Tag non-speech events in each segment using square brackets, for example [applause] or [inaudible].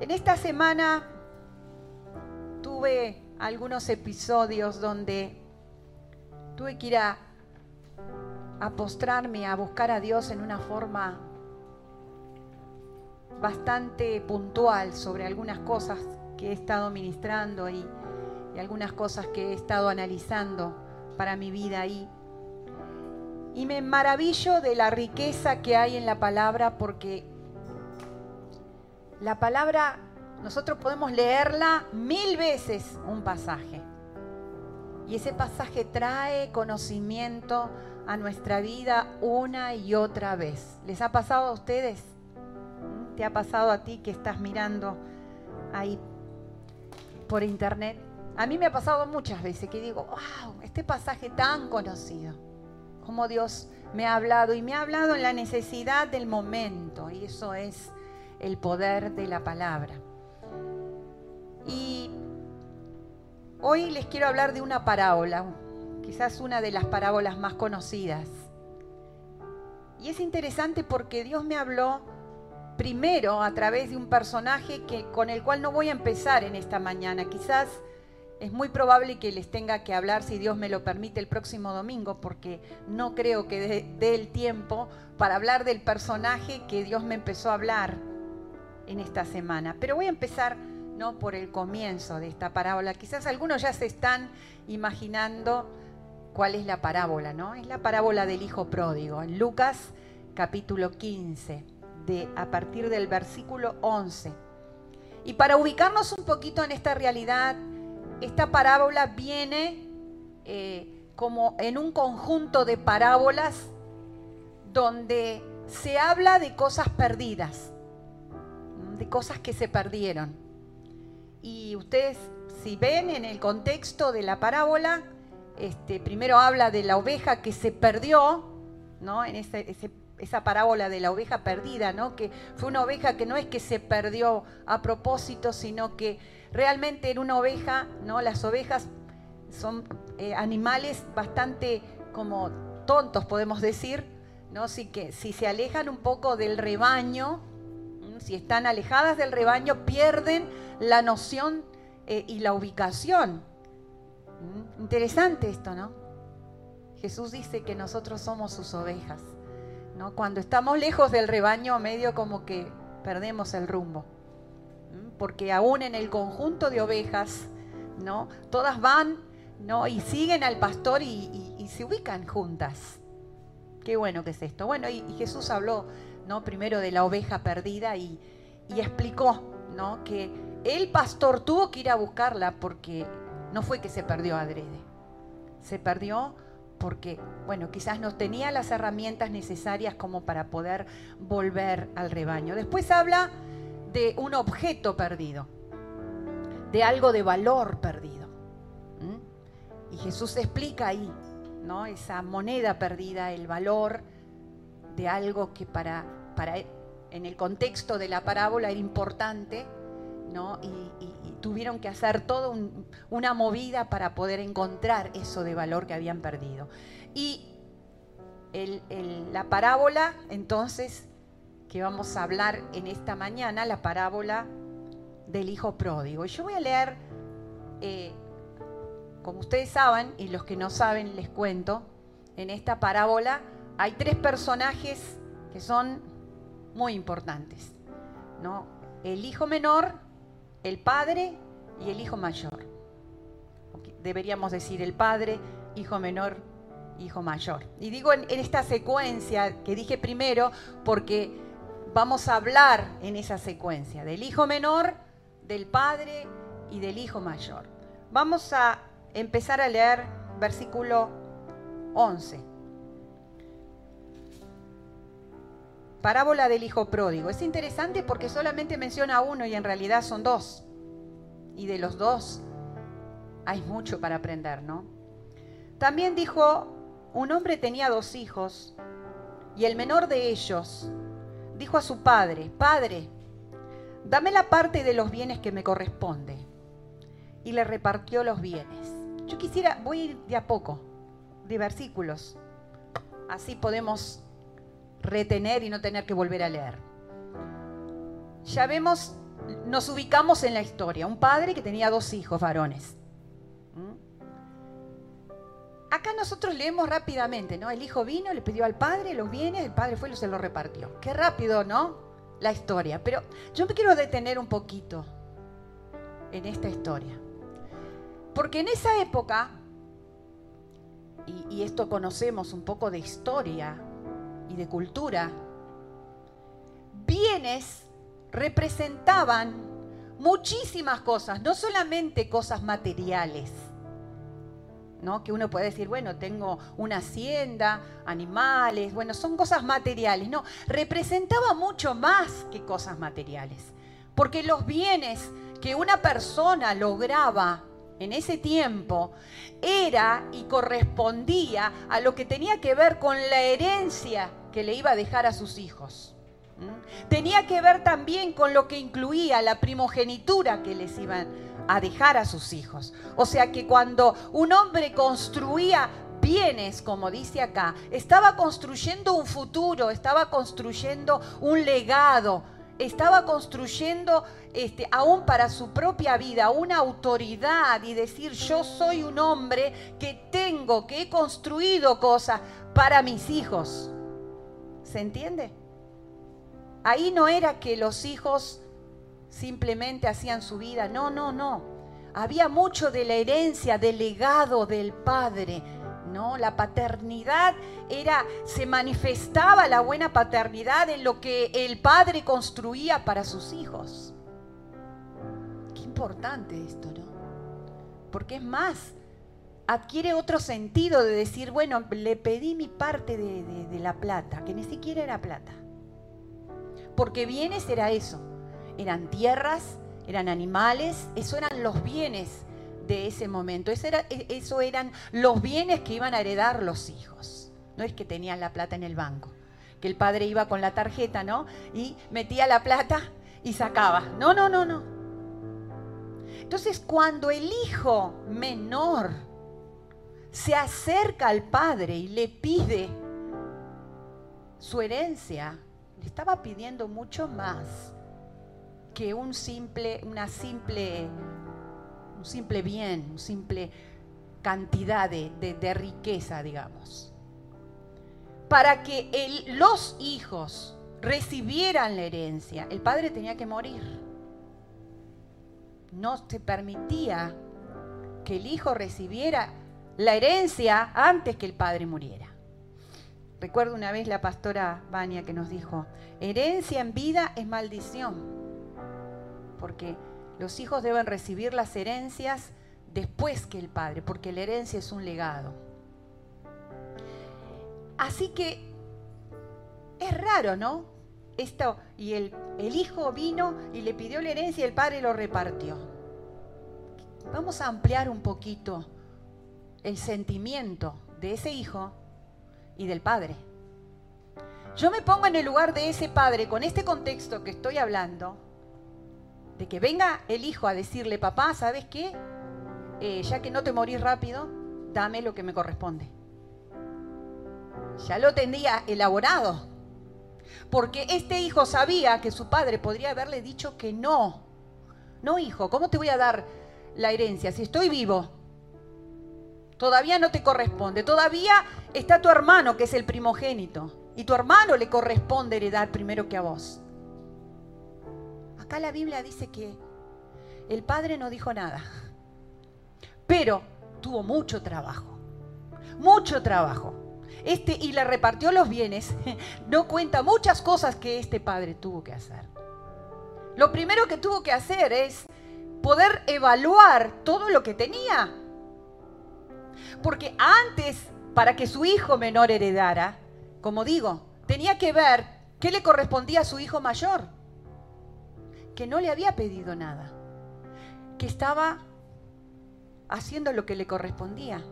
En esta semana tuve algunos episodios donde tuve que ir a, postrarme, a buscar a Dios en una forma bastante puntual sobre algunas cosas que he estado ministrando y, y algunas cosas que he estado analizando para mi vida ahí. Y me maravillo de la riqueza que hay en la palabra porque la palabra, nosotros podemos leerla mil veces un pasaje. Y ese pasaje trae conocimiento a nuestra vida una y otra vez. ¿Les ha pasado a ustedes? ¿Te ha pasado a ti que estás mirando ahí por internet? A mí me ha pasado muchas veces que digo, wow, este pasaje tan conocido, como Dios me ha hablado y me ha hablado en la necesidad del momento, y eso es el poder de la palabra. Y hoy les quiero hablar de una parábola, quizás una de las parábolas más conocidas. Y es interesante porque Dios me habló primero a través de un personaje que, con el cual no voy a empezar en esta mañana. Quizás es muy probable que les tenga que hablar, si Dios me lo permite, el próximo domingo, porque no creo que dé el tiempo para hablar del personaje que Dios me empezó a hablar en esta semana. Pero voy a empezar no por el comienzo de esta parábola. Quizás algunos ya se están imaginando cuál es la parábola, ¿no? Es la parábola del hijo pródigo, en Lucas capítulo 15, de, a partir del versículo 11. Y para ubicarnos un poquito en esta realidad, esta parábola viene eh, como en un conjunto de parábolas donde se habla de cosas perdidas, de cosas que se perdieron. Y ustedes, si ven en el contexto de la parábola, este, primero habla de la oveja que se perdió, ¿no? En esa parábola de la oveja perdida, ¿no? Que fue una oveja que no es que se perdió a propósito, sino que realmente era una oveja, ¿no? Las ovejas son eh, animales bastante como tontos, podemos decir, ¿no? Si, que, si se alejan un poco del rebaño, si están alejadas del rebaño, pierden la noción eh, y la ubicación. Interesante esto, ¿no? Jesús dice que nosotros somos sus ovejas. ¿no? Cuando estamos lejos del rebaño, medio como que perdemos el rumbo porque aún en el conjunto de ovejas, ¿no? Todas van, ¿no? Y siguen al pastor y, se ubican juntas. Qué bueno que es esto. Bueno, y, Jesús habló, ¿no? Primero de la oveja perdida y, explicó, ¿no? Que el pastor tuvo que ir a buscarla porque no fue que se perdió adrede. Se perdió porque, bueno, quizás no tenía las herramientas necesarias como para poder volver al rebaño. Después habla de un objeto perdido, de algo de valor perdido. Y Jesús explica ahí, ¿no? Esa moneda perdida, el valor de algo que para, en el contexto de la parábola era importante, ¿no? Y, tuvieron que hacer toda una movida para poder encontrar eso de valor que habían perdido. Y la parábola entonces que vamos a hablar en esta mañana, la parábola del hijo pródigo. Yo voy a leer, eh, como ustedes saben, y los que no saben les cuento, en esta parábola hay tres personajes que son muy importantes. ¿no? El hijo menor, el padre y el hijo mayor. Deberíamos decir el padre, hijo menor, hijo mayor. Y digo en esta secuencia que dije primero porque vamos a hablar en esa secuencia del hijo menor, del padre y del hijo mayor. Vamos a empezar a leer versículo 11. Parábola del hijo pródigo. Es interesante porque solamente menciona uno y en realidad son dos. Y de los dos hay mucho para aprender, ¿no? También dijo, un hombre tenía dos hijos y el menor de ellos dijo a su padre, Padre, dame la parte de los bienes que me corresponde. Y le repartió los bienes. Yo quisiera, voy a ir de a poco, de versículos. Así podemos retener y no tener que volver a leer. Ya vemos nos ubicamos en la historia. Un padre que tenía dos hijos varones. Acá nosotros leemos rápidamente, ¿no? El hijo vino, le pidió al padre los bienes, el padre fue y se lo repartió. Qué rápido, ¿no? La historia. Pero yo me quiero detener un poquito en esta historia. Porque en esa época, y, y esto conocemos un poco de historia y de cultura, bienes representaban muchísimas cosas, no solamente cosas materiales ¿no? Que uno puede decir, bueno, tengo una hacienda, animales, bueno, son cosas materiales. No, representaba mucho más que cosas materiales. Porque los bienes que una persona lograba en ese tiempo era y correspondía a lo que tenía que ver con la herencia que le iba a dejar a sus hijos. Tenía que ver también con lo que incluía la primogenitura que les iban a dejar a sus hijos. O sea que cuando un hombre construía bienes, como dice acá, estaba construyendo un futuro, estaba construyendo un legado, estaba construyendo este, aún para su propia vida una autoridad y decir yo soy un hombre que tengo, que he construido cosas para mis hijos. ¿Se entiende? Ahí no era que los hijos simplemente hacían su vida. No, no, no. Había mucho de la herencia, del legado del padre. La paternidad era se manifestaba la buena paternidad en lo que el padre construía para sus hijos. Qué importante esto, ¿no? Porque es más, adquiere otro sentido de decir, bueno, le pedí mi parte de, de la plata, que ni siquiera era plata. Porque bienes era eso eran tierras, eran animales, eso eran los bienes de ese momento, e, eso eran los bienes que iban a heredar los hijos. No es que tenían la plata en el banco, que el padre iba con la tarjeta, ¿no? Y metía la plata y sacaba. No, no, no, no. Entonces, cuando el hijo menor se acerca al padre y le pide su herencia, le estaba pidiendo mucho más que un simple, una simple, un simple bien, una simple cantidad de, riqueza, digamos. Para que los hijos recibieran la herencia, el padre tenía que morir. No se permitía que el hijo recibiera la herencia antes que el padre muriera. Recuerdo una vez la pastora Vania que nos dijo, herencia en vida es maldición porque los hijos deben recibir las herencias después que el padre, porque la herencia es un legado. Así que es raro, ¿no? Esto, y el, el hijo vino y le pidió la herencia y el padre lo repartió. Vamos a ampliar un poquito el sentimiento de ese hijo y del padre. Yo me pongo en el lugar de ese padre con este contexto que estoy hablando de que venga el hijo a decirle, papá, ¿sabes qué? Eh, ya que no te morís rápido, dame lo que me corresponde. Ya lo tendría elaborado. Porque este hijo sabía que su padre podría haberle dicho que no. No, hijo, ¿cómo te voy a dar la herencia si estoy vivo? Todavía no te corresponde. Todavía está tu hermano, que es el primogénito. Y tu hermano le corresponde heredar primero que a vos. Acá la Biblia dice que el padre no dijo nada, pero tuvo mucho trabajo, mucho trabajo. Este, y le repartió los bienes, [laughs] no cuenta muchas cosas que este padre tuvo que hacer. Lo primero que tuvo que hacer es poder evaluar todo lo que tenía. Porque antes, para que su hijo menor heredara, como digo, tenía que ver qué le correspondía a su hijo mayor que no le había pedido nada, que estaba haciendo lo que le correspondía.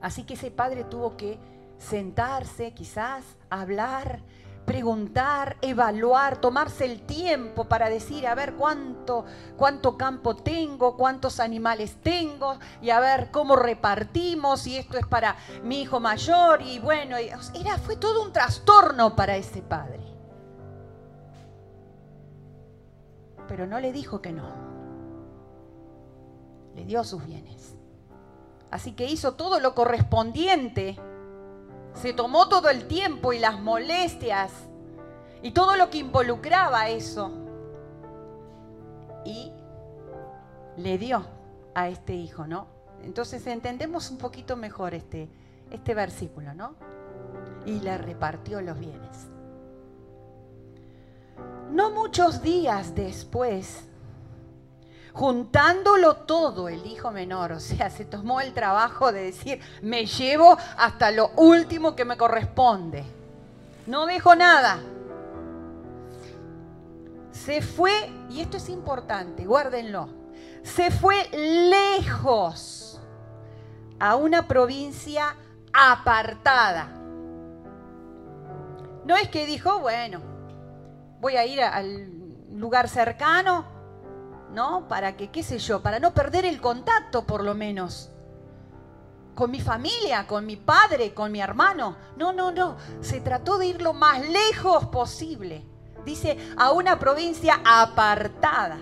Así que ese padre tuvo que sentarse, quizás, hablar, preguntar, evaluar, tomarse el tiempo para decir, a ver cuánto, cuánto campo tengo, cuántos animales tengo, y a ver cómo repartimos, y esto es para mi hijo mayor, y bueno, era, fue todo un trastorno para ese padre. Pero no le dijo que no. Le dio sus bienes. Así que hizo todo lo correspondiente. Se tomó todo el tiempo y las molestias y todo lo que involucraba eso. Y le dio a este hijo, ¿no? Entonces entendemos un poquito mejor este, este versículo, ¿no? Y le repartió los bienes. No muchos días después, juntándolo todo el hijo menor, o sea, se tomó el trabajo de decir, me llevo hasta lo último que me corresponde. No dejo nada. Se fue, y esto es importante, guárdenlo, se fue lejos a una provincia apartada. No es que dijo, bueno, voy a ir al lugar cercano, ¿no? Para que, qué sé yo, para no perder el contacto por lo menos. Con mi familia, con mi padre, con mi hermano. No, no, no. Se trató de ir lo más lejos posible. Dice, a una provincia apartada.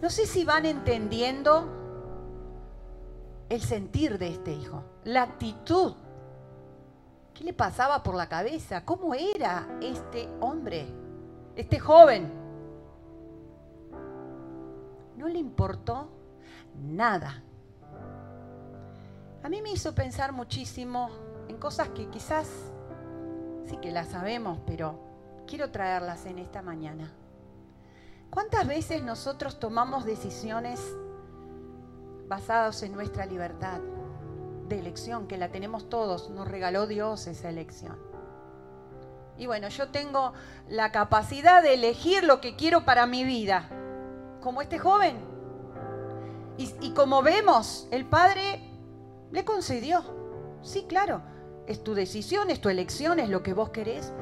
No sé si van entendiendo el sentir de este hijo, la actitud. ¿Qué le pasaba por la cabeza? ¿Cómo era este hombre? Este joven, no le importó nada. A mí me hizo pensar muchísimo en cosas que quizás sí que las sabemos, pero quiero traerlas en esta mañana. ¿Cuántas veces nosotros tomamos decisiones basadas en nuestra libertad de elección, que la tenemos todos, nos regaló Dios esa elección? Y bueno, yo tengo la capacidad de elegir lo que quiero para mi vida, como este joven. Y, como vemos, el Padre le concedió. Sí, claro, es tu decisión, es tu elección, es lo que vos querés.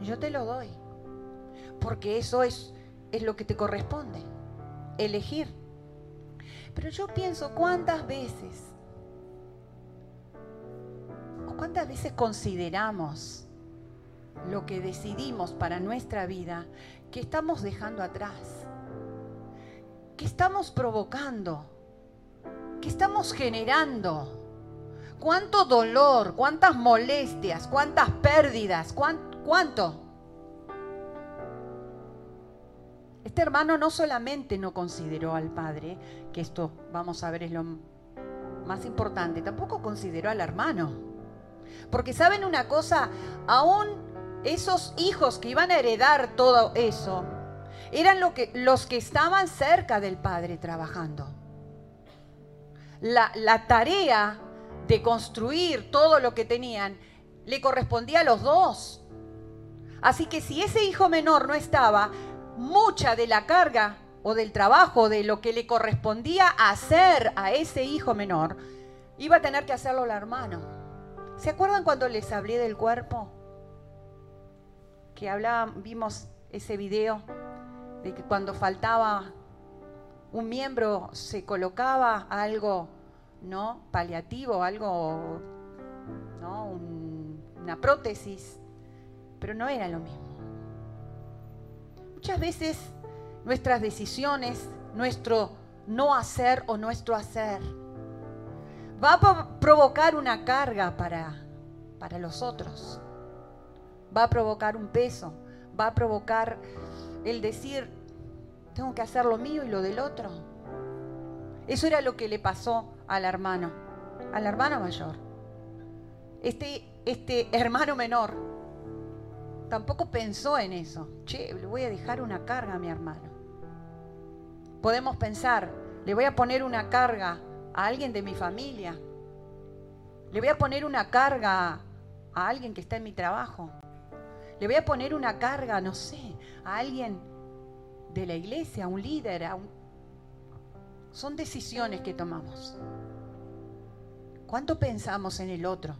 Yo te lo doy. Porque eso es, es lo que te corresponde, elegir. Pero yo pienso cuántas veces, o cuántas veces consideramos lo que decidimos para nuestra vida, que estamos dejando atrás, que estamos provocando, que estamos generando. ¿Cuánto dolor, cuántas molestias, cuántas pérdidas, cuánto? Este hermano no solamente no consideró al padre, que esto vamos a ver es lo más importante, tampoco consideró al hermano. Porque saben una cosa, aún esos hijos que iban a heredar todo eso, eran los que estaban cerca del Padre trabajando. La, la tarea de construir todo lo que tenían le correspondía a los dos. Así que si ese hijo menor no estaba, mucha de la carga o del trabajo, de lo que le correspondía hacer a ese hijo menor, iba a tener que hacerlo la hermano. ¿Se acuerdan cuando les hablé del cuerpo? Que hablábamos, vimos ese video de que cuando faltaba un miembro se colocaba algo, ¿no? Paliativo, algo, ¿no? una prótesis, pero no era lo mismo. Muchas veces nuestras decisiones, nuestro no hacer o nuestro hacer, va a provocar una carga para, para los otros va a provocar un peso, va a provocar el decir, tengo que hacer lo mío y lo del otro. Eso era lo que le pasó al hermano, al hermano mayor. Este, este hermano menor tampoco pensó en eso. Che, le voy a dejar una carga a mi hermano. Podemos pensar, le voy a poner una carga a alguien de mi familia. Le voy a poner una carga a alguien que está en mi trabajo. Le voy a poner una carga, no sé, a alguien de la iglesia, a un líder, a un... Son decisiones que tomamos. ¿Cuánto pensamos en el otro?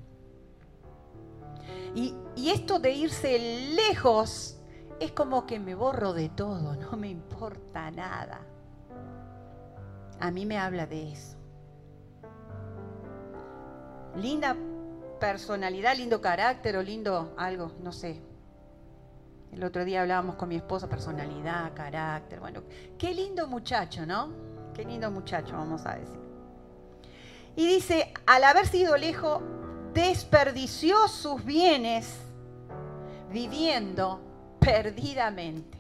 Y, y, esto de irse lejos es como que me borro de todo, no me importa nada. A mí me habla de eso. Linda personalidad, lindo carácter o lindo algo, no sé, El otro día hablábamos con mi esposa, personalidad, carácter. Bueno, qué lindo muchacho, ¿no? Qué lindo muchacho, vamos a decir. Y dice, al haber sido lejos, desperdició sus bienes viviendo perdidamente.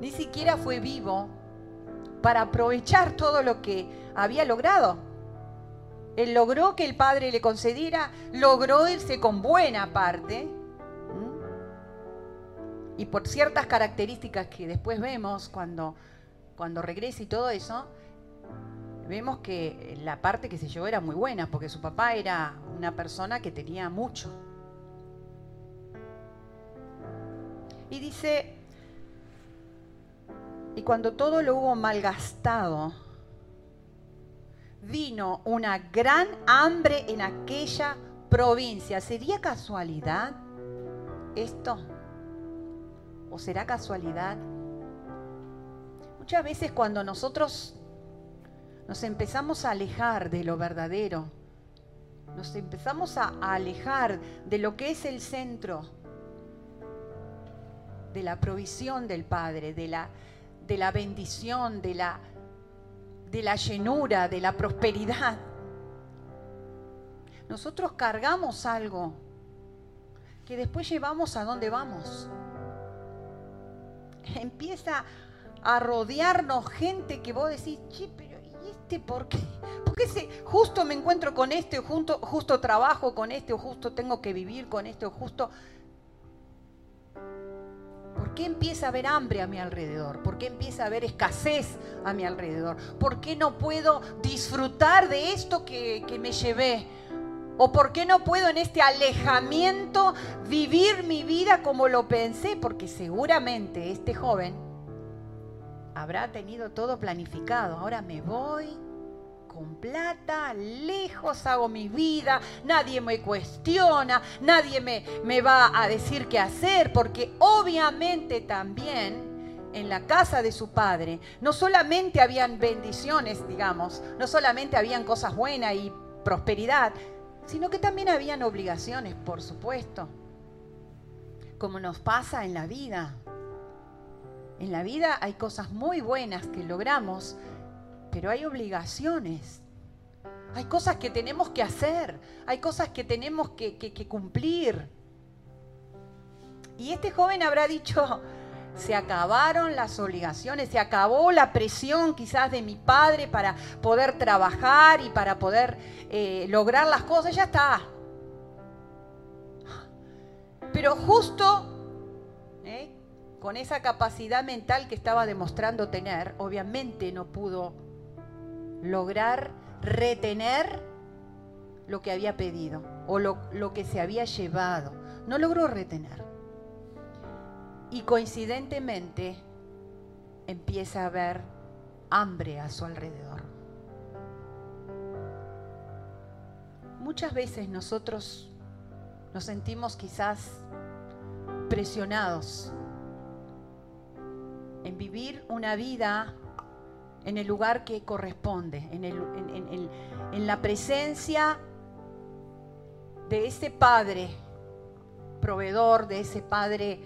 Ni siquiera fue vivo para aprovechar todo lo que había logrado. Él logró que el Padre le concediera, logró irse con buena parte. Y por ciertas características que después vemos cuando, cuando regresa y todo eso, vemos que la parte que se llevó era muy buena, porque su papá era una persona que tenía mucho. Y dice, y cuando todo lo hubo malgastado, vino una gran hambre en aquella provincia. ¿Sería casualidad esto? ¿O será casualidad? Muchas veces cuando nosotros nos empezamos a alejar de lo verdadero, nos empezamos a, alejar de lo que es el centro, de la provisión del Padre, de la, de la bendición, de la, de la llenura, de la prosperidad. Nosotros cargamos algo que después llevamos a dónde vamos. Empieza a rodearnos gente que vos decís, che, pero ¿y este por qué? [laughs] ¿Por qué justo me encuentro con este, o justo, justo trabajo con este, o justo tengo que vivir con este, o justo ¿Por qué empieza a haber hambre a mi alrededor? ¿Por qué empieza a haber escasez a mi alrededor? ¿Por qué no puedo disfrutar de esto que, que me llevé? ¿O por qué no puedo en este alejamiento vivir mi vida como lo pensé? Porque seguramente este joven habrá tenido todo planificado. Ahora me voy, con plata, lejos hago mi vida, nadie me cuestiona, nadie me, me va a decir qué hacer, porque obviamente también en la casa de su padre no solamente habían bendiciones, digamos, no solamente habían cosas buenas y prosperidad, sino que también habían obligaciones, por supuesto, como nos pasa en la vida. En la vida hay cosas muy buenas que logramos, pero hay obligaciones. Hay cosas que tenemos que hacer, hay cosas que tenemos que, cumplir. Y este joven habrá dicho, se acabaron las obligaciones, se acabó la presión quizás de mi padre para poder trabajar y para poder eh, lograr las cosas, ya está. Pero justo eh, con esa capacidad mental que estaba demostrando tener, obviamente no pudo lograr retener lo que había pedido o lo, lo, que se había llevado. No logró retener. Y coincidentemente empieza a haber hambre a su alrededor. Muchas veces nosotros nos sentimos quizás presionados en vivir una vida en el lugar que corresponde, en, en, la presencia de ese Padre proveedor, de ese Padre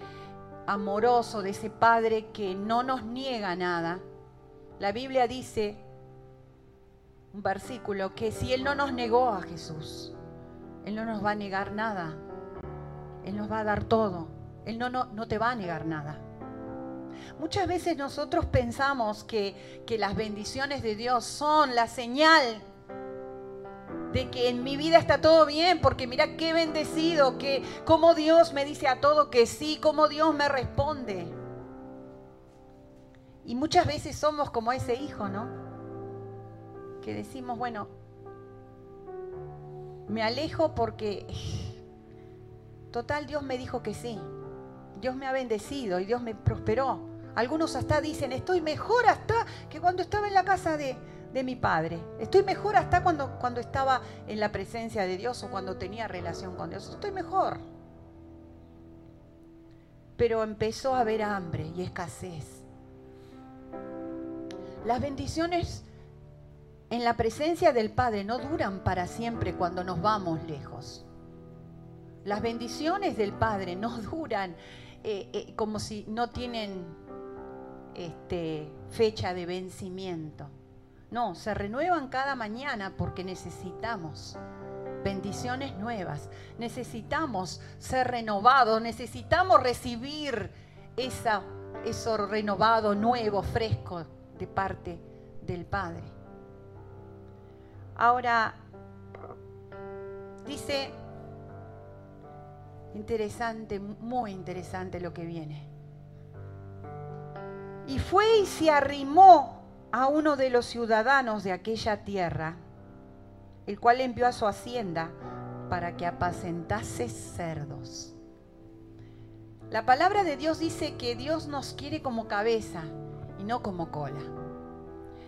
amoroso, de ese Padre que no nos niega nada. La Biblia dice, un versículo, que si Él no nos negó a Jesús, Él no nos va a negar nada. Él nos va a dar todo. Él no, no, no te va a negar nada. Muchas veces nosotros pensamos que, las bendiciones de Dios son la señal de que en mi vida está todo bien, porque mira qué bendecido, que como Dios me dice a todo que sí, como Dios me responde. Y muchas veces somos como ese hijo, ¿no? Que decimos, bueno, me alejo porque total Dios me dijo que sí. Dios me ha bendecido y Dios me prosperó. Algunos hasta dicen, estoy mejor hasta que cuando estaba en la casa de, mi padre. Estoy mejor hasta cuando, cuando estaba en la presencia de Dios o cuando tenía relación con Dios. Estoy mejor. Pero empezó a haber hambre y escasez. Las bendiciones en la presencia del Padre no duran para siempre cuando nos vamos lejos. Las bendiciones del Padre no [laughs] duran eh, eh, como si no tienen este, fecha de vencimiento. No, se renuevan cada mañana porque necesitamos bendiciones nuevas, necesitamos ser renovados, necesitamos recibir esa, eso renovado, nuevo, fresco de parte del Padre. Ahora, dice, interesante, muy interesante lo que viene. Y fue y se arrimó a uno de los ciudadanos de aquella tierra, el cual envió a su hacienda para que apacentase cerdos. La palabra de Dios dice que Dios nos quiere como cabeza y no como cola.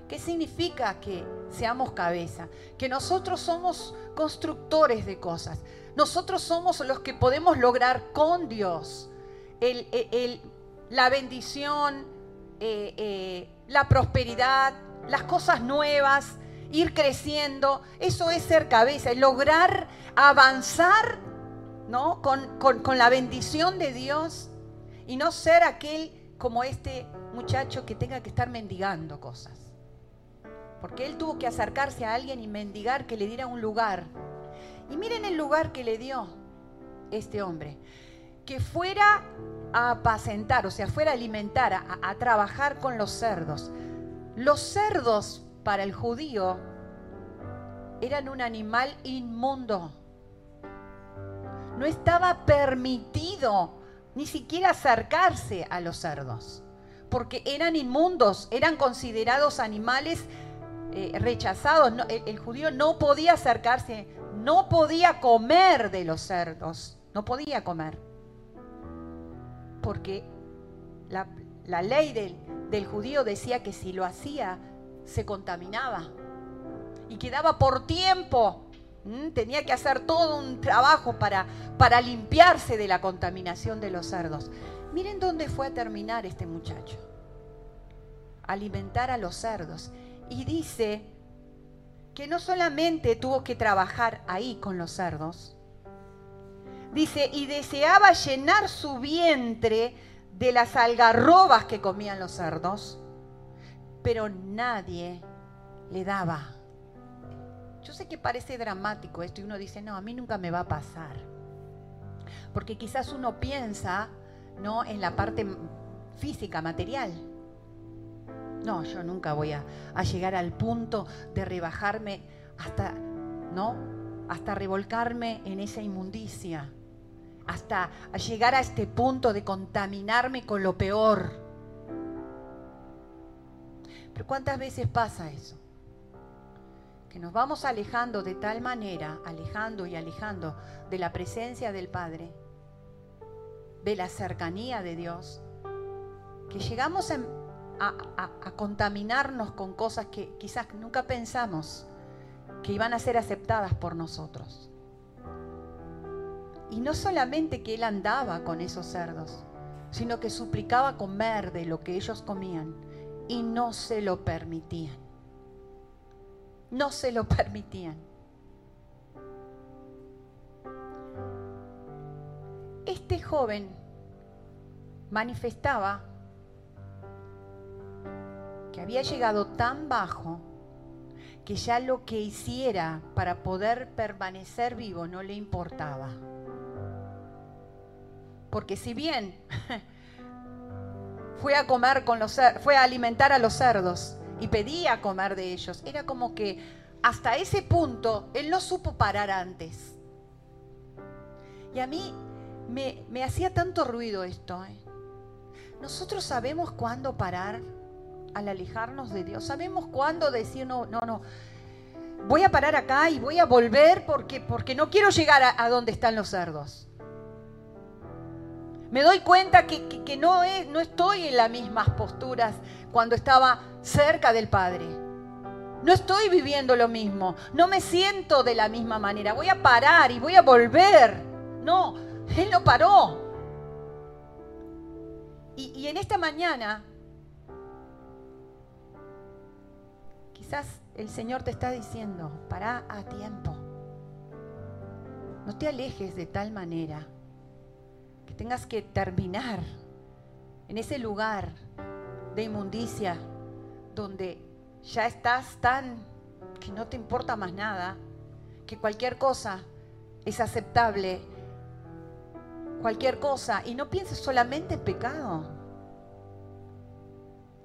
¿Qué significa que seamos cabeza? Que nosotros somos constructores de cosas. Nosotros somos los que podemos lograr con Dios la bendición, eh, eh, la prosperidad, las cosas nuevas, ir creciendo. Eso es ser cabeza, es lograr avanzar ¿no? Con, con la bendición de Dios y no ser aquel como este muchacho que tenga que estar mendigando cosas. Porque él tuvo que acercarse a alguien y mendigar que le diera un lugar. Y miren el lugar que le dio este hombre. Que fuera a apacentar, o sea, fuera a alimentar, a, trabajar con los cerdos. Los cerdos para el judío eran un animal inmundo. No estaba permitido ni siquiera acercarse a los cerdos, porque eran inmundos, eran considerados animales eh, rechazados. el judío no podía acercarse, no podía comer de los cerdos, no podía comer porque la, ley del, judío decía que si lo hacía, se contaminaba y quedaba por tiempo. Tenía que hacer todo un trabajo para, para limpiarse de la contaminación de los cerdos. Miren dónde fue a terminar este muchacho. Alimentar a los cerdos. Y dice que no solamente tuvo que trabajar ahí con los cerdos, Dice, y deseaba llenar su vientre de las algarrobas que comían los cerdos, pero nadie le daba. Yo sé que parece dramático esto y uno dice, no, a mí nunca me va a pasar. Porque quizás uno piensa, ¿no? En la parte física, material. No, yo nunca voy a, a llegar al punto de rebajarme hasta, ¿no? Hasta revolcarme en esa inmundicia hasta llegar a este punto de contaminarme con lo peor. Pero ¿cuántas veces pasa eso? Que nos vamos alejando de tal manera, alejando y alejando de la presencia del Padre, de la cercanía de Dios, que llegamos a, a contaminarnos con cosas que quizás nunca pensamos que iban a ser aceptadas por nosotros. Y no solamente que él andaba con esos cerdos, sino que suplicaba comer de lo que ellos comían y no se lo permitían. No se lo [laughs] permitían. Este joven manifestaba que había llegado tan bajo que ya lo que hiciera para poder permanecer vivo no le importaba. Porque si bien fue a comer con los fue a alimentar a los cerdos y pedía comer de ellos, era como que hasta ese punto él no supo parar antes. Y a mí me, hacía tanto ruido esto. ¿eh? Nosotros sabemos cuándo parar al alejarnos de Dios. Sabemos cuándo decir, no, no, no, voy a parar acá y voy a volver porque, porque no quiero llegar a donde están los cerdos. Me doy cuenta que, no, es, no estoy en las mismas posturas cuando estaba cerca del Padre. No estoy viviendo lo mismo. No me siento de la misma manera. Voy a parar y voy a volver. No, Él no paró. Y, y en esta mañana, quizás el Señor te está diciendo, para a tiempo. No te alejes de tal manera que tengas que terminar en ese lugar de inmundicia donde ya estás tan que no te importa más nada, que cualquier cosa es aceptable, cualquier cosa, y no pienses solamente en pecado,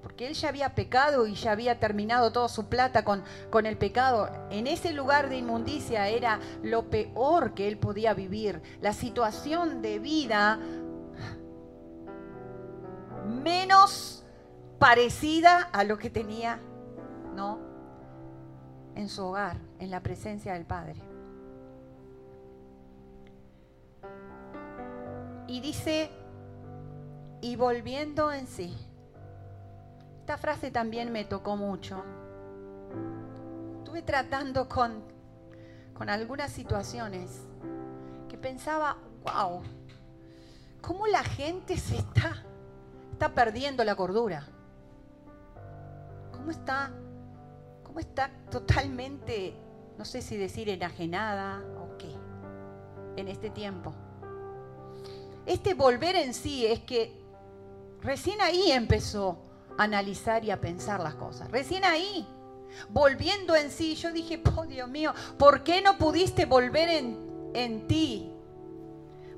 porque él ya había pecado y ya había terminado toda su plata con, con el pecado. En ese lugar de inmundicia era lo peor que él podía vivir, la situación de vida menos parecida a lo que tenía, ¿no? En su hogar, en la presencia del Padre. Y dice, y volviendo en sí. Esta frase también me tocó mucho. Estuve tratando con, con algunas situaciones que pensaba, wow, ¿cómo la gente se está, está perdiendo la cordura? ¿Cómo está, cómo está totalmente, no sé si decir enajenada o qué, en este tiempo? Este volver en sí es que recién ahí empezó analizar y a pensar las cosas. Recién ahí, volviendo en sí, yo dije, [laughs] oh Dios mío, ¿por qué no pudiste volver en, en ti?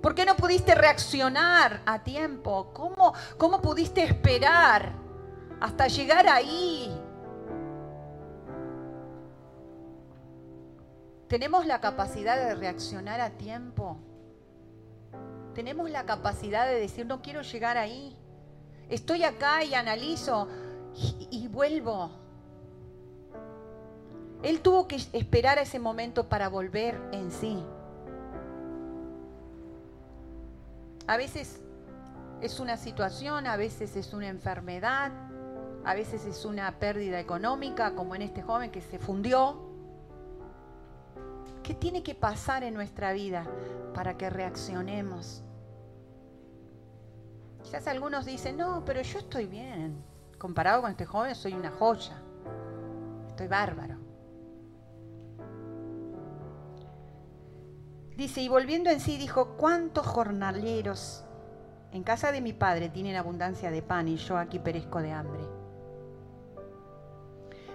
¿Por qué no pudiste reaccionar a tiempo? ¿Cómo, ¿Cómo pudiste esperar hasta llegar ahí? ¿Tenemos la capacidad de reaccionar a tiempo? ¿Tenemos la capacidad de decir, no quiero llegar ahí? Estoy acá y analizo y, vuelvo. Él tuvo que esperar a ese momento para volver en sí. A veces es una situación, a veces es una enfermedad, a veces es una pérdida económica, como en este joven que se fundió. ¿Qué tiene que pasar en nuestra vida para que reaccionemos? Quizás algunos dicen, no, pero yo estoy bien. Comparado con este joven, soy una joya. Estoy bárbaro. Dice, y volviendo en sí, dijo, ¿cuántos jornaleros en casa de mi padre tienen abundancia de pan y yo aquí perezco de hambre?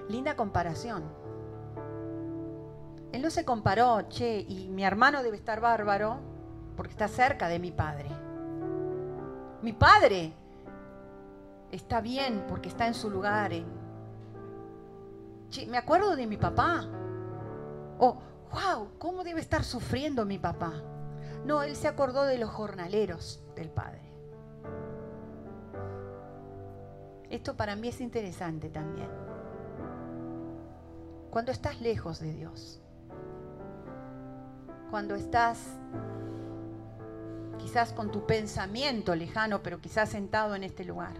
Linda comparación. Él no se comparó, che, y mi hermano debe estar bárbaro porque está cerca de mi padre. Mi padre está bien porque está en su lugar. me acuerdo de mi papá. Oh, wow, ¿cómo debe estar sufriendo mi papá? No, él se acordó de los jornaleros del padre. Esto para mí es interesante también. Cuando estás lejos de Dios, cuando estás quizás con tu pensamiento lejano, pero quizás sentado en este lugar,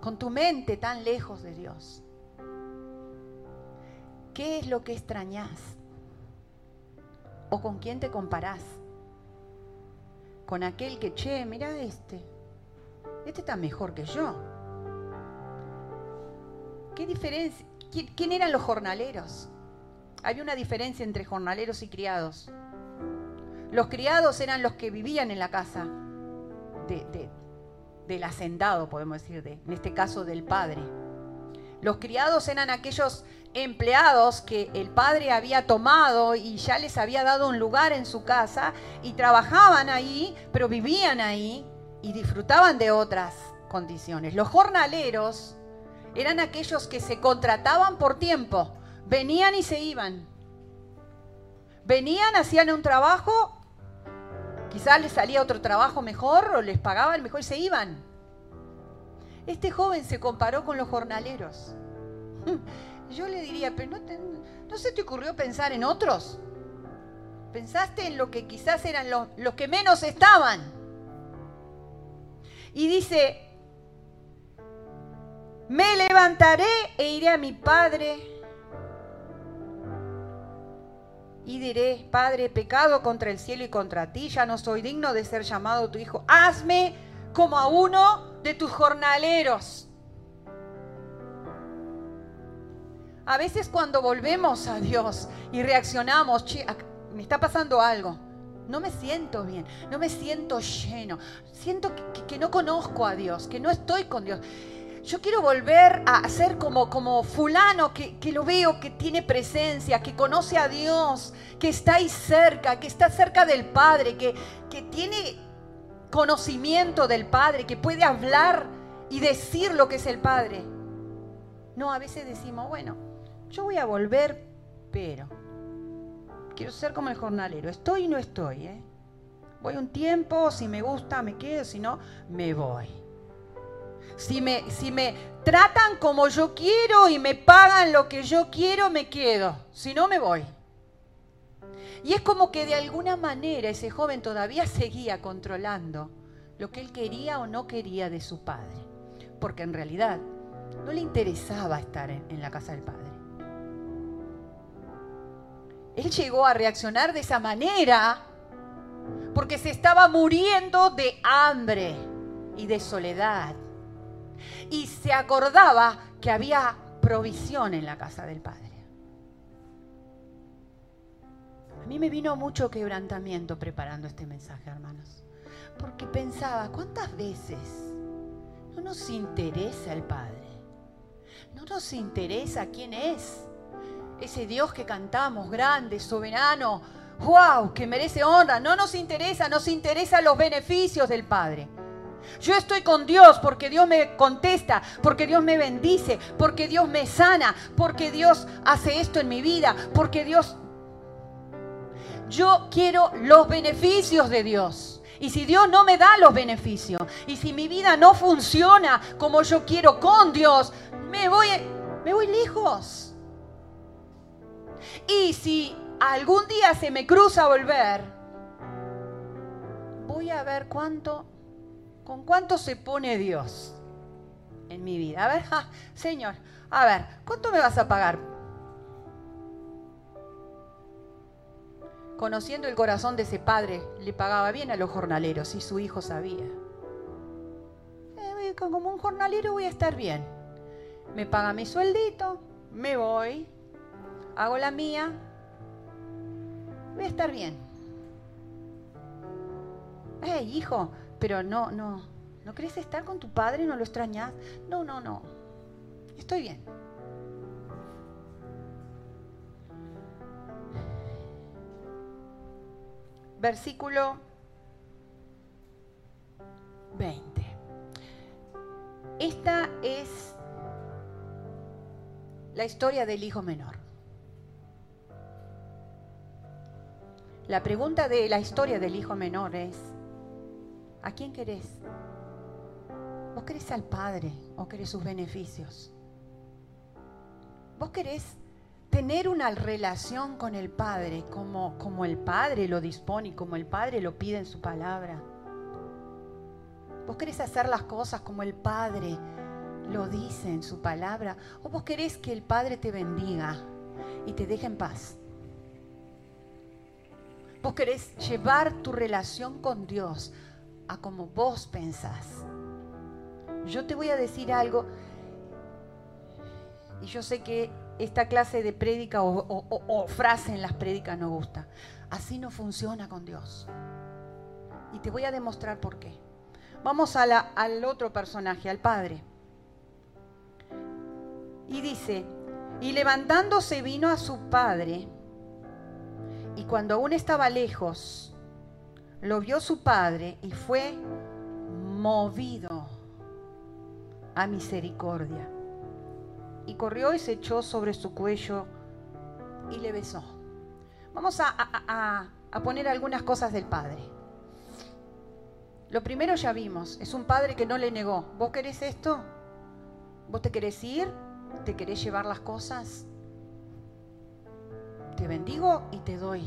con tu mente tan lejos de Dios. ¿Qué es lo que extrañas? ¿O con quién te comparás? Con aquel que, che, mira este, este está mejor que yo. ¿Qué diferencia? ¿Quién eran los jornaleros? Había una diferencia entre jornaleros y criados. Los criados eran los que vivían en la casa del hacendado, podemos decir, en este caso del padre. Los criados eran aquellos empleados que el padre había tomado y ya les había dado un lugar en su casa y trabajaban ahí, pero vivían ahí y disfrutaban de otras condiciones. Los jornaleros eran aquellos que se contrataban por tiempo, venían y se iban. Venían, hacían un trabajo Quizás les salía otro trabajo mejor o les pagaban mejor y se iban. Este joven se comparó con los jornaleros. [laughs] Yo le diría, pero no, ¿no se te ocurrió pensar en otros? Pensaste en lo que quizás eran los, los que menos estaban. Y dice, me levantaré e iré a mi padre y diré, Padre, pecado contra el cielo y contra ti, ya no soy digno de ser llamado tu hijo. Hazme como a uno de tus jornaleros. A veces cuando volvemos a Dios y reaccionamos, me está pasando algo. No me siento bien, no me siento lleno. Siento que, no conozco a Dios, que no estoy con Dios. Yo quiero volver a ser como, como fulano que, que, lo veo, que tiene presencia, que conoce a Dios, que está ahí cerca, que está cerca del Padre, que, que tiene conocimiento del Padre, que puede hablar y decir lo que es el Padre. No, a veces decimos, bueno, yo voy a volver, pero quiero ser como el jornalero, estoy y no estoy. ¿eh? Voy un tiempo, si me gusta me quedo, si no, me voy. Si me, si me tratan como yo quiero y me pagan lo que yo quiero, me quedo. Si no, me voy. Y es como que de alguna manera ese joven todavía seguía controlando lo que él quería o no quería de su padre. Porque en realidad no le interesaba estar en, la casa del padre. Él llegó a reaccionar de esa manera porque se estaba muriendo de hambre y de soledad. Y se acordaba que había provisión en la casa del Padre. A mí me vino mucho quebrantamiento preparando este mensaje, hermanos. Porque pensaba, ¿cuántas veces no nos interesa el Padre? No nos interesa quién es. Ese Dios que cantamos, grande, soberano, wow, que merece honra. No nos interesa, nos interesan los beneficios del Padre. Yo estoy con Dios porque Dios me contesta, porque Dios me bendice, porque Dios me sana, porque Dios hace esto en mi vida, porque Dios... Yo quiero los beneficios de Dios. Y si Dios no me da los beneficios, y si mi vida no funciona como yo quiero con Dios, me voy, me voy lejos. Y si algún día se me cruza volver, voy a ver cuánto, con cuánto se pone Dios en mi vida. A ver, Señor, a ver, ¿cuánto me vas a pagar? Conociendo el corazón de ese padre, le pagaba bien a los jornaleros y su hijo sabía. Eh, como un jornalero voy a estar bien me paga mi sueldito, me voy, hago la mía, voy a estar bien. Hey, hijo, pero no, no, ¿no querés estar con tu padre? ¿No lo extrañas? No, no, no, estoy bien. Versículo 20. Esta es la historia del hijo menor. La pregunta de la historia del hijo menor es, ¿a quién querés? ¿Vos querés al Padre o querés sus beneficios? ¿Vos querés tener una relación con el Padre como, como el Padre lo dispone y como el Padre lo pide en su palabra? ¿Vos querés hacer las cosas como el Padre lo dice en su palabra? ¿O vos querés que el Padre te bendiga y te deje en paz? ¿Vos querés llevar tu relación con Dios a como vos pensás? Yo te voy a decir algo, y yo sé que esta clase de prédica o, frase en las prédicas no gusta. Así no funciona con Dios. Y te voy a demostrar por qué. Vamos al otro personaje, al Padre. Y dice, y levantándose vino a su padre, y cuando aún estaba lejos, lo vio su padre y fue movido a misericordia. Y corrió y se echó sobre su cuello y le besó. Vamos a, a poner algunas cosas del padre. Lo primero ya vimos, es un padre que no le negó. ¿Vos querés esto? ¿Vos te querés ir? ¿Te querés llevar las cosas? Te bendigo y te doy.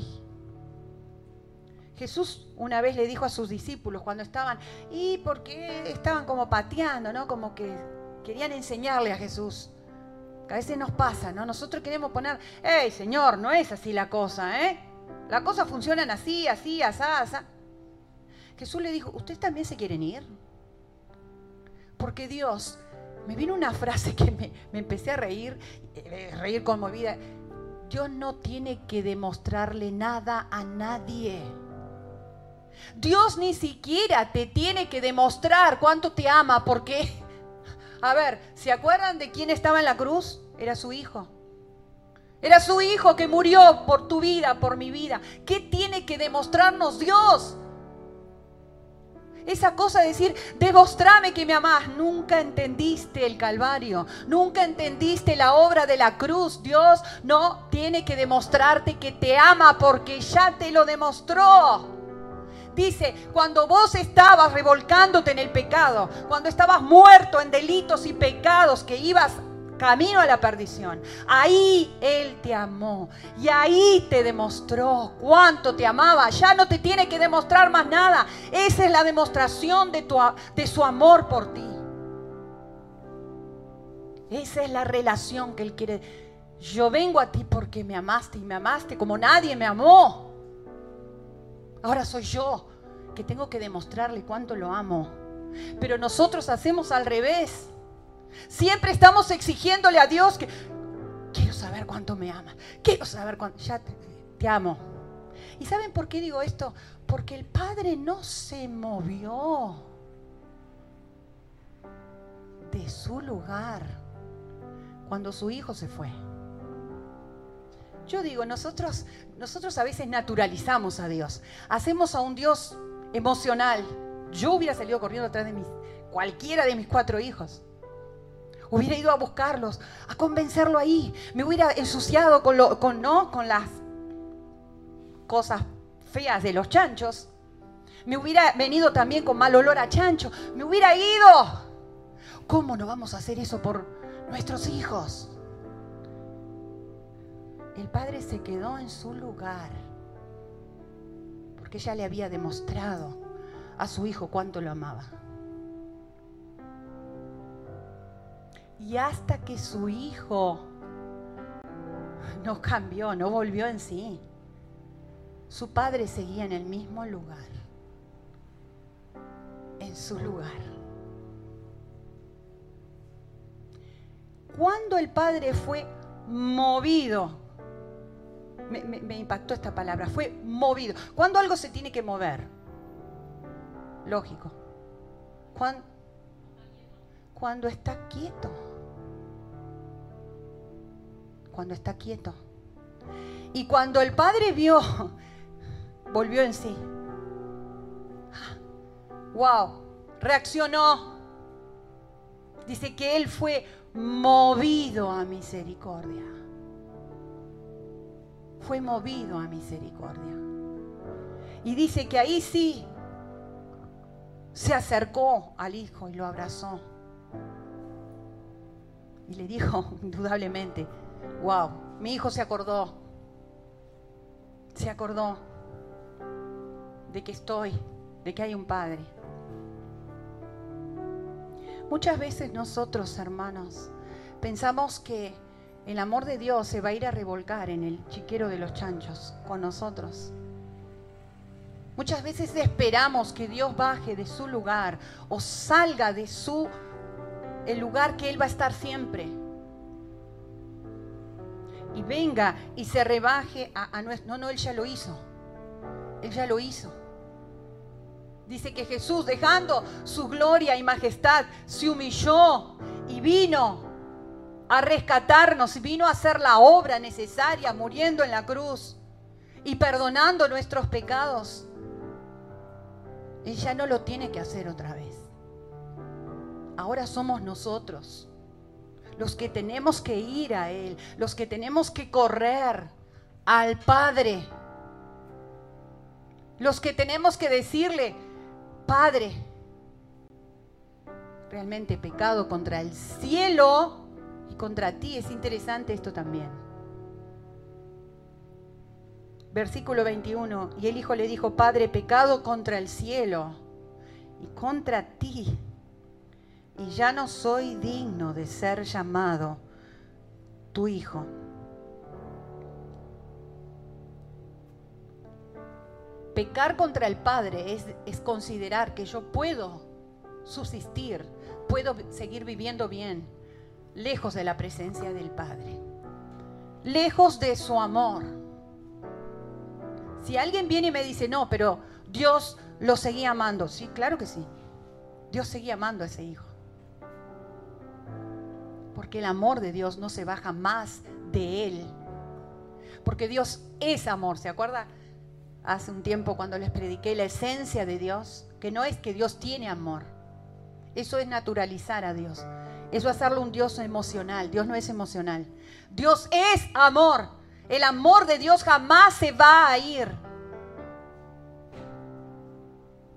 Jesús una vez le dijo a sus discípulos cuando estaban, y porque estaban como pateando, ¿no? Como que querían enseñarle a Jesús. A veces nos pasa, ¿no? Nosotros queremos poner, hey, Señor, no es así la cosa, ¿eh? Las cosas funcionan así, así, así, así. Jesús le dijo, ¿ustedes también se quieren ir? Porque Dios me vino una frase que me, empecé a reír, eh, reír conmovida. Dios no tiene que demostrarle nada a nadie. Dios ni siquiera te tiene que demostrar cuánto te ama porque, a ver, ¿se acuerdan de quién estaba en la cruz? Era su hijo. Era su hijo que murió por tu vida, por mi vida. ¿Qué tiene que demostrarnos Dios? Esa cosa de decir, demostrame que me amás. Nunca entendiste el Calvario. Nunca entendiste la obra de la cruz. Dios no tiene que demostrarte que te ama porque ya te lo demostró. Dice, cuando vos estabas revolcándote en el pecado, cuando estabas muerto en delitos y pecados que ibas camino a la perdición. Ahí Él te amó y ahí te demostró cuánto te amaba. Ya no te tiene que demostrar más nada. Esa es la demostración de, tu, de su amor por ti. Esa es la relación que Él quiere. Yo vengo a ti porque me amaste y me amaste como nadie me amó. Ahora soy yo que tengo que demostrarle cuánto lo amo. Pero nosotros hacemos al revés. Siempre estamos exigiéndole a Dios que quiero saber cuánto me ama. Quiero saber cuánto. Ya te, amo. ¿Y saben por qué digo esto? Porque el Padre no se movió de su lugar cuando su hijo se fue. Yo digo, nosotros, nosotros a veces naturalizamos a Dios. Hacemos a un Dios emocional. Yo hubiera salido corriendo atrás de mis, cualquiera de mis cuatro hijos. Hubiera ido a buscarlos, a convencerlo ahí. Me hubiera ensuciado con, lo, con, ¿no? con las cosas feas de los chanchos. Me hubiera venido también con mal olor a chancho. Me hubiera ido. ¿Cómo no vamos a hacer eso por nuestros hijos? El padre se quedó en su lugar porque ya le había demostrado a su hijo cuánto lo amaba. Y hasta que su hijo no cambió, no volvió en sí, su padre seguía en el mismo lugar, en su lugar. Cuando el padre fue movido, me, impactó esta palabra, fue movido. Cuando algo se tiene que mover, lógico. Cuando, cuando está quieto cuando está quieto. Y cuando el padre vio, volvió en sí. ¡Wow! Reaccionó. Dice que él fue movido a misericordia. Fue movido a misericordia. Y dice que ahí sí se acercó al hijo y lo abrazó. Y le dijo, [laughs] indudablemente, Wow, mi hijo se acordó. Se acordó de que estoy, de que hay un Padre. Muchas veces nosotros, hermanos, pensamos que el amor de Dios se va a ir a revolcar en el chiquero de los chanchos con nosotros. Muchas veces esperamos que Dios baje de su lugar o salga de su el lugar que él va a estar siempre y venga y se rebaje a, nuestro... No, no, Él ya lo hizo. Él ya lo hizo. Dice que Jesús, dejando su gloria y majestad, se humilló y vino a rescatarnos, vino a hacer la obra necesaria, muriendo en la cruz y perdonando nuestros pecados. Él ya no lo tiene que hacer otra vez. Ahora somos nosotros los que tenemos que ir a Él, los que tenemos que correr al Padre, los que tenemos que decirle, Padre, realmente pecado contra el cielo y contra ti. Es interesante esto también. Versículo 21, y el hijo le dijo, Padre, pecado contra el cielo y contra ti y ya no soy digno de ser llamado tu hijo. Pecar contra el Padre es, considerar que yo puedo subsistir, puedo seguir viviendo bien, lejos de la presencia del Padre, lejos de su amor. Si alguien viene y me dice, no, pero Dios lo seguía amando. Sí, claro que sí. Dios seguía amando a ese hijo. Porque el amor de Dios no se baja más de él. Porque Dios es amor. ¿Se acuerda? Hace un tiempo cuando les prediqué la esencia de Dios, que no es que Dios tiene amor. Eso es naturalizar a Dios. Eso es hacerlo un Dios emocional. Dios no es emocional. Dios es amor. El amor de Dios jamás se va a ir.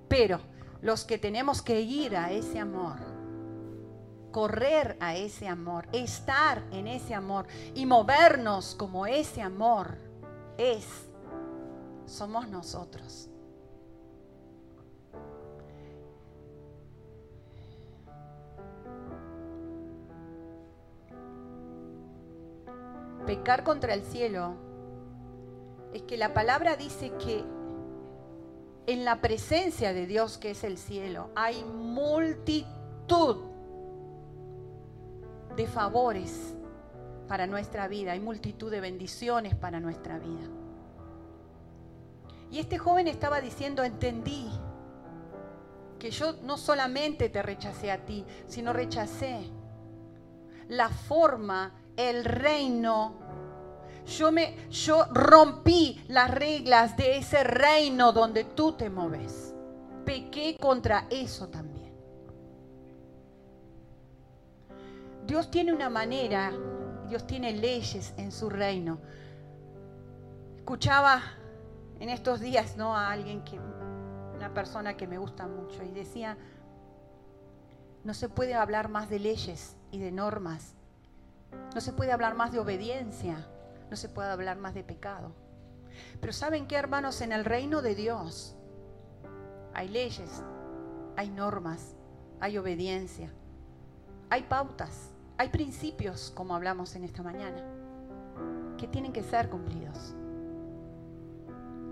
Pero los que tenemos que ir a ese amor, correr a ese amor, estar en ese amor y movernos como ese amor es, somos nosotros. Pecar contra el cielo es que la palabra dice que en la presencia de Dios que es el cielo hay multitud de favores para nuestra vida, hay multitud de bendiciones para nuestra vida. Y este joven estaba diciendo, entendí que yo no solamente te rechacé a ti, sino rechacé la forma, el reino yo, me, yo rompí las reglas de ese reino donde tú te moves. Pequé contra eso también. Dios tiene una manera, Dios tiene leyes en su reino. Escuchaba en estos días ¿no? a alguien que, una persona que me gusta mucho, y decía, no se puede hablar más de leyes y de normas, no se puede hablar más de obediencia, no se puede hablar más de pecado. Pero ¿saben qué, hermanos? En el reino de Dios hay leyes, hay normas, hay obediencia, hay pautas, hay principios, como hablamos en esta mañana, que tienen que ser cumplidos.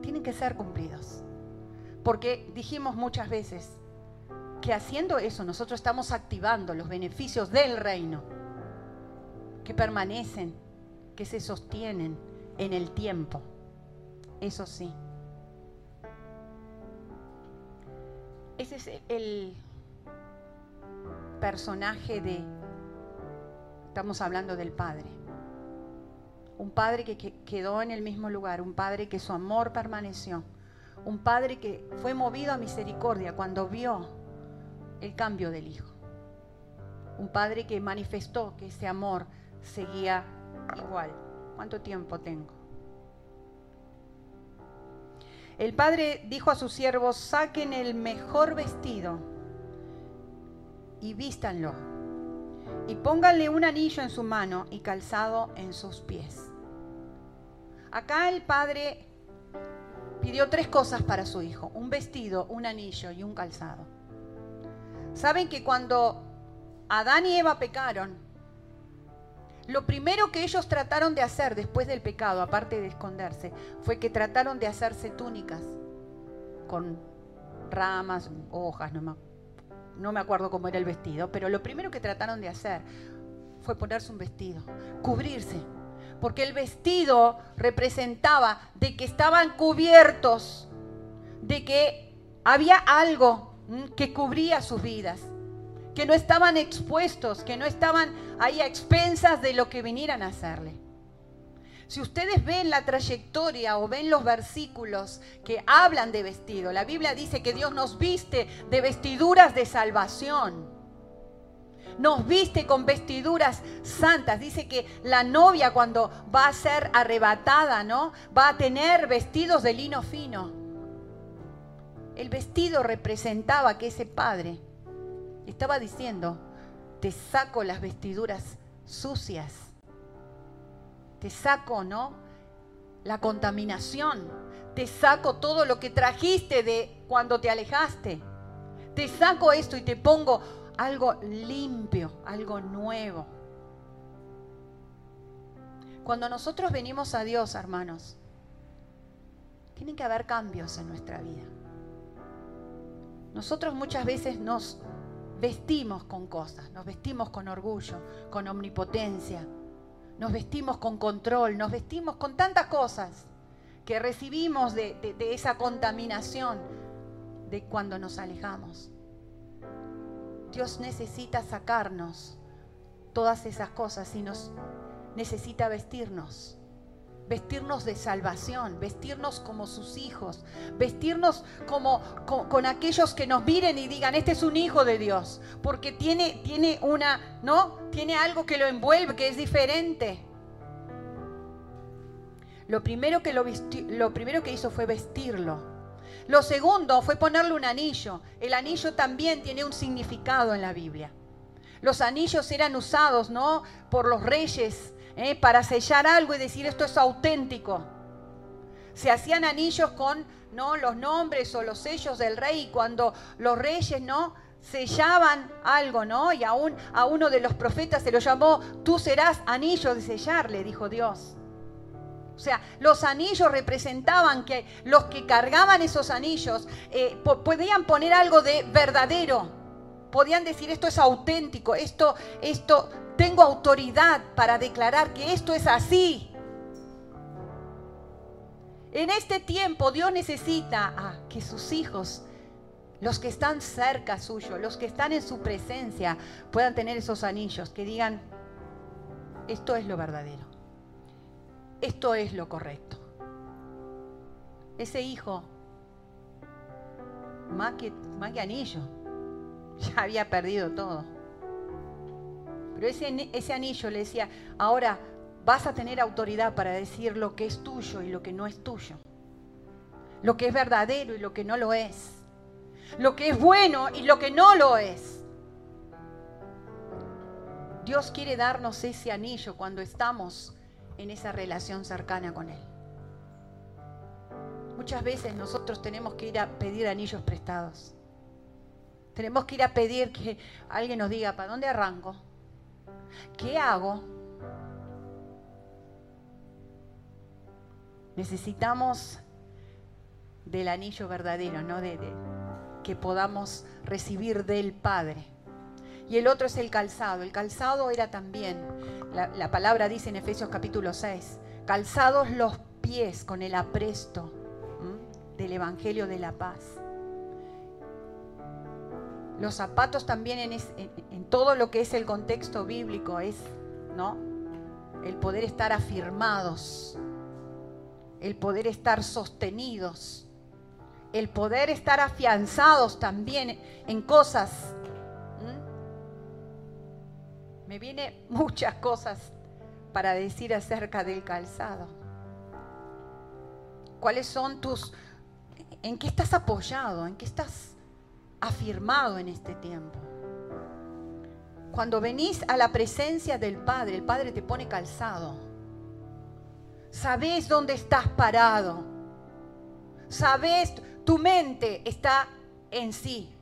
Tienen que ser cumplidos. Porque dijimos muchas veces que haciendo eso nosotros estamos activando los beneficios del reino que permanecen que se sostienen en el tiempo. Eso sí. Ese es el personaje de, estamos hablando del Padre. Un Padre que quedó en el mismo lugar, un Padre que su amor permaneció, un Padre que fue movido a misericordia cuando vio el cambio del Hijo. Un Padre que manifestó que ese amor seguía igual. ¿Cuánto tiempo tengo? El padre dijo a sus siervos, saquen el mejor vestido y vístanlo. Y pónganle un anillo en su mano y calzado en sus pies. Acá el padre pidió tres cosas para su hijo, un vestido, un anillo y un calzado. Saben que cuando Adán y Eva pecaron, lo primero que ellos trataron de hacer después del pecado, aparte de esconderse, fue que trataron de hacerse túnicas con ramas, hojas, no me, acuerdo cómo era el vestido, pero lo primero que trataron de hacer fue ponerse un vestido, cubrirse, porque el vestido representaba de que estaban cubiertos, de que había algo que cubría sus vidas que no estaban expuestos, que no estaban ahí a expensas de lo que vinieran a hacerle. Si ustedes ven la trayectoria o ven los versículos que hablan de vestido, la Biblia dice que Dios nos viste de vestiduras de salvación. Nos viste con vestiduras santas. Dice que la novia cuando va a ser arrebatada, ¿no? Va a tener vestidos de lino fino. El vestido representaba que ese padre estaba diciendo, te saco las vestiduras sucias, te saco, ¿no? La contaminación, te saco todo lo que trajiste de cuando te alejaste, te saco esto y te pongo algo limpio, algo nuevo. Cuando nosotros venimos a Dios, hermanos, tienen que haber cambios en nuestra vida. Nosotros muchas veces nos vestimos con cosas, nos vestimos con orgullo, con omnipotencia, nos vestimos con control, nos vestimos con tantas cosas que recibimos de, esa contaminación de cuando nos alejamos. Dios necesita sacarnos todas esas cosas y nos necesita vestirnos vestirnos de salvación, vestirnos como sus hijos, vestirnos como con, aquellos que nos miren y digan, este es un hijo de Dios, porque tiene, tiene una, ¿no? Tiene algo que lo envuelve, que es diferente. Lo primero que, lo, lo primero que hizo fue vestirlo. Lo segundo fue ponerle un anillo. El anillo también tiene un significado en la Biblia. Los anillos eran usados, ¿no? Por los reyes ¿eh? para sellar algo y decir esto es auténtico. Se hacían anillos con ¿no? los nombres o los sellos del rey y cuando los reyes no sellaban algo, ¿no? Y aún a uno de los profetas se lo llamó, tú serás anillo de sellar, le dijo Dios. O sea, los anillos representaban que los que cargaban esos anillos eh, podían poner algo de verdadero. Podían decir esto es auténtico, esto, esto tengo autoridad para declarar que esto es así. En este tiempo Dios necesita que sus hijos, los que están cerca suyo, los que están en su presencia, puedan tener esos anillos que digan, esto es lo verdadero, esto es lo correcto. Ese hijo, más que, más que anillo, [laughs] ya había perdido todo. Pero ese, anillo le decía, ahora vas a tener autoridad para decir lo que es tuyo y lo que no es tuyo. Lo que es verdadero y lo que no lo es. Lo que es bueno y lo que no lo es. Dios quiere darnos ese anillo cuando estamos en esa relación cercana con Él. Muchas veces nosotros tenemos que ir a pedir anillos prestados. Tenemos que ir a pedir que alguien nos diga, ¿para dónde arranco? ¿Qué hago? Necesitamos del anillo verdadero, ¿no? De, que podamos recibir del Padre. Y el otro es el calzado. El calzado era también, la, palabra dice en Efesios capítulo 6, calzados los pies con el apresto del Evangelio de la paz. Los zapatos también en, todo lo que es el contexto bíblico es, ¿no? El poder estar afirmados, el poder estar sostenidos, el poder estar afianzados también en cosas. Me viene [laughs] muchas cosas para decir acerca del calzado. ¿Cuáles son tus... ¿En qué estás apoyado? ¿En qué estás afirmado en este tiempo. Cuando venís a la presencia del Padre, el Padre te pone calzado. Sabés dónde estás parado. Sabés, tu mente está en sí.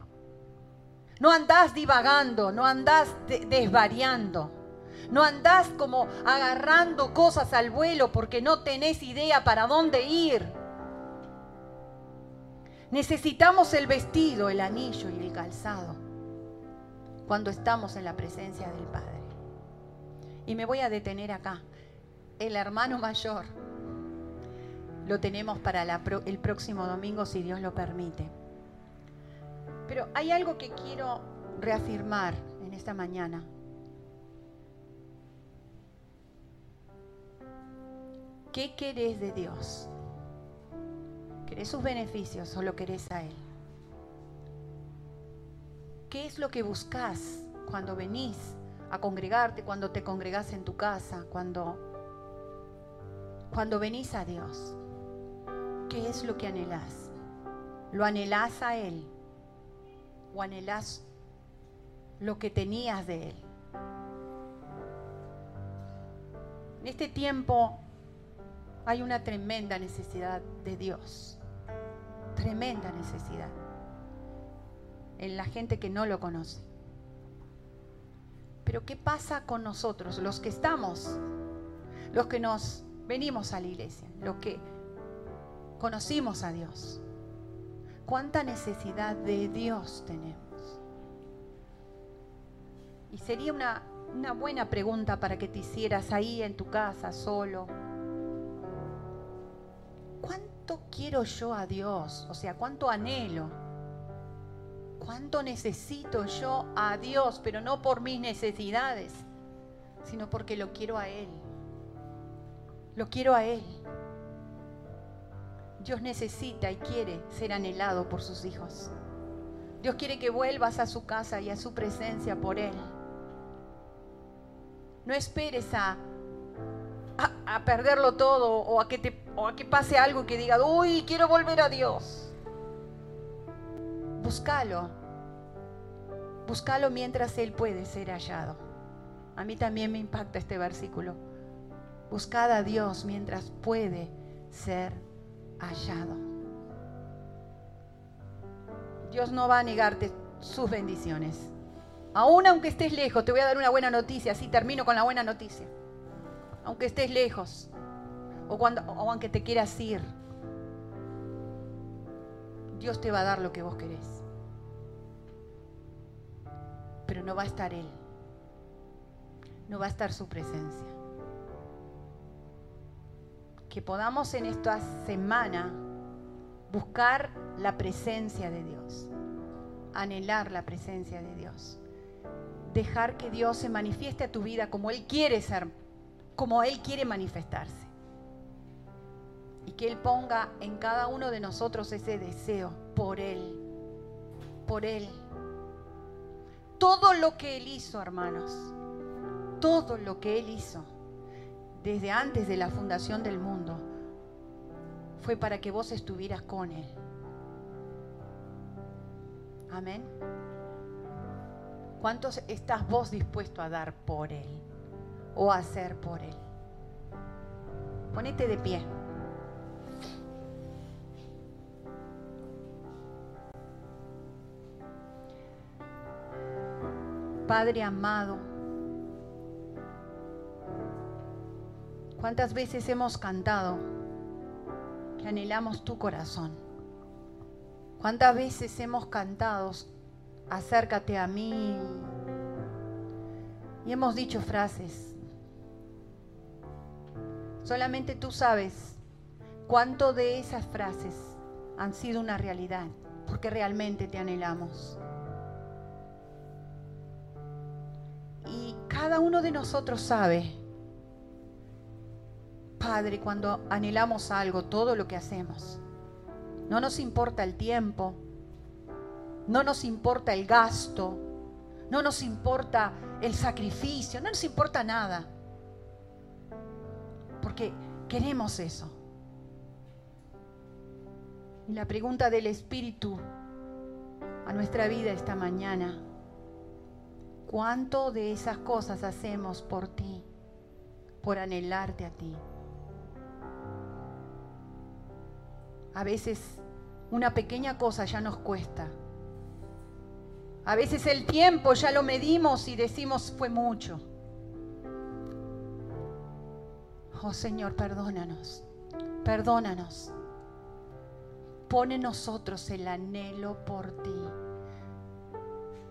No andás divagando, no andás desvariando. No andás como agarrando cosas al vuelo porque no tenés idea para dónde ir. Necesitamos el vestido, el anillo y el calzado cuando estamos en la presencia del Padre. Y me voy a detener acá. El hermano mayor lo tenemos para el próximo domingo si Dios lo permite. Pero hay algo que quiero reafirmar en esta mañana. ¿Qué querés de Dios? ¿Querés sus beneficios o lo querés a Él? ¿Qué es lo que buscas cuando venís a congregarte, cuando te congregás en tu casa, cuando, cuando venís a Dios? ¿Qué es lo que anhelás? ¿Lo anhelás a Él? ¿O anhelás lo que tenías de Él? En este tiempo hay una tremenda necesidad de Dios tremenda necesidad en la gente que no lo conoce. Pero ¿qué pasa con nosotros, los que estamos, los que nos venimos a la iglesia, los que conocimos a Dios? ¿Cuánta necesidad de Dios tenemos? Y sería una, una buena pregunta para que te hicieras ahí en tu casa, solo, ¿cuánto quiero yo a Dios? O sea, ¿cuánto anhelo ¿Cuánto necesito yo a Dios? Pero no por mis necesidades, sino porque lo quiero a Él. Lo quiero a Él. Dios necesita y quiere ser anhelado por sus hijos. Dios quiere que vuelvas a su casa y a su presencia por Él. No esperes a, a, perderlo todo o a, que te, o a que pase algo que diga, uy, quiero volver a Dios. Búscalo. Búscalo mientras Él puede ser hallado. A mí también me impacta este versículo. Buscad a Dios mientras puede ser hallado. Dios no va a negarte sus bendiciones. Aún aunque estés lejos, te voy a dar una buena noticia, así termino con la buena noticia. Aunque estés lejos, o, cuando, o aunque te quieras ir, Dios te va a dar lo que vos querés. Pero no va a estar Él. No va a estar su presencia que podamos en esta semana buscar la presencia de Dios, anhelar la presencia de Dios, dejar que Dios se manifieste a tu vida como Él quiere ser, como Él quiere manifestarse. Y que Él ponga en cada uno de nosotros ese deseo por Él, por Él. Todo lo que Él hizo, hermanos, todo lo que Él hizo desde antes de la fundación del mundo, fue para que vos estuvieras con Él. Amén. ¿Cuántos estás vos dispuesto a dar por Él o a hacer por Él? Ponete de pie. Padre amado, ¿Cuántas veces hemos cantado que anhelamos tu corazón? ¿Cuántas veces hemos cantado, acércate a mí? Y hemos dicho frases. Solamente tú sabes cuánto de esas frases han sido una realidad, porque realmente te anhelamos. Cada uno de nosotros sabe Padre, cuando anhelamos algo, todo lo que hacemos. No nos importa el tiempo, no nos importa el gasto, no nos importa el sacrificio, no nos importa nada. Porque queremos eso. Y la pregunta del Espíritu a nuestra vida esta mañana, ¿cuánto de esas cosas hacemos por ti, por anhelarte a ti? A veces una pequeña cosa ya nos cuesta. A veces el tiempo ya lo medimos y decimos fue mucho. Oh Señor, perdónanos, perdónanos. Pone nosotros el anhelo por ti.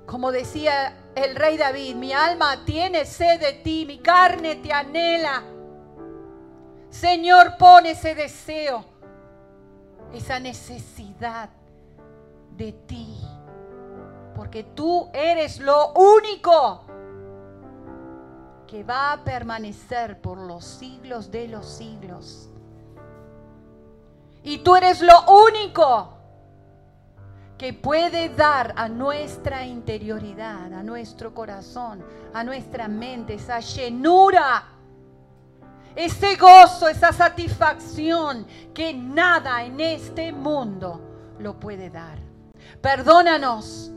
Como decía el rey David, mi alma tiene sed de ti, mi carne te anhela. Señor, pone ese deseo esa necesidad de ti. Porque tú eres lo único que va a permanecer por los siglos de los siglos. Y tú eres lo único que puede dar a nuestra interioridad, a nuestro corazón, a nuestra mente, esa llenura ese gozo, esa satisfacción que nada en este mundo lo puede dar. Perdónanos,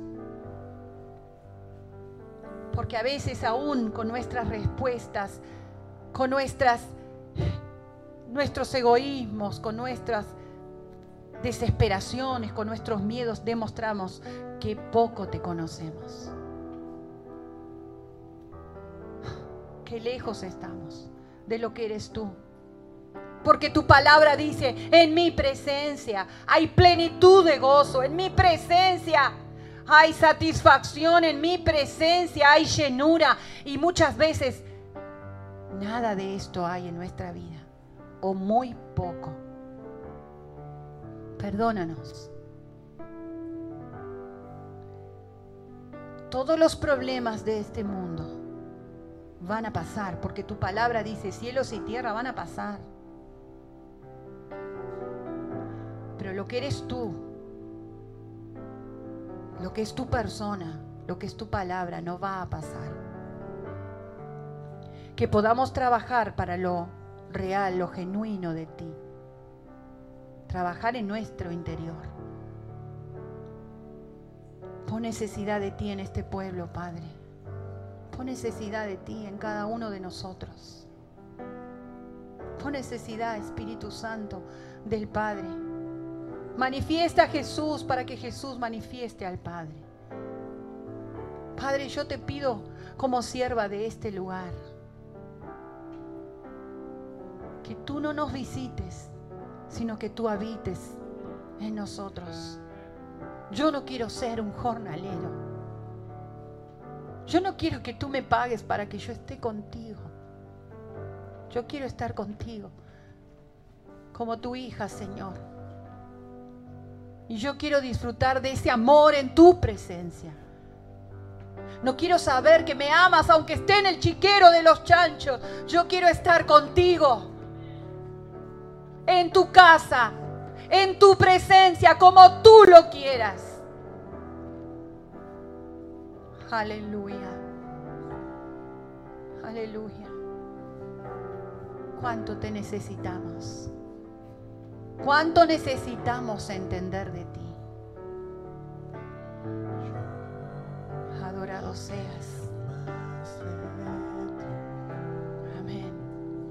porque a veces aún con nuestras respuestas, con nuestras nuestros egoísmos, con nuestras desesperaciones, con nuestros miedos, demostramos que poco te conocemos. Qué lejos estamos de lo que eres tú. Porque tu palabra dice, en mi presencia hay plenitud de gozo, en mi presencia hay satisfacción, en mi presencia hay llenura. Y muchas veces nada de esto hay en nuestra vida, o muy poco. Perdónanos. Todos los problemas de este mundo van a pasar, porque tu palabra dice, cielos y tierra van a pasar. Pero lo que eres tú, lo que es tu persona, lo que es tu palabra, no va a pasar. Que podamos trabajar para lo real, lo genuino de ti. Trabajar en nuestro interior. Pon necesidad de ti en este pueblo, Padre. Pon necesidad de ti en cada uno de nosotros. Pon necesidad, Espíritu Santo, del Padre. Manifiesta a Jesús para que Jesús manifieste al Padre. Padre, yo te pido como sierva de este lugar que tú no nos visites, sino que tú habites en nosotros. Yo no quiero ser un jornalero. Yo no quiero que tú me pagues para que yo esté contigo. Yo quiero estar contigo como tu hija, Señor. Y yo quiero disfrutar de ese amor en tu presencia. No quiero saber que me amas aunque esté en el chiquero de los chanchos. Yo quiero estar contigo. En tu casa, en tu presencia, como tú lo quieras. Aleluya. Aleluya. ¿Cuánto te necesitamos? ¿Cuánto necesitamos entender de ti? Adorado seas.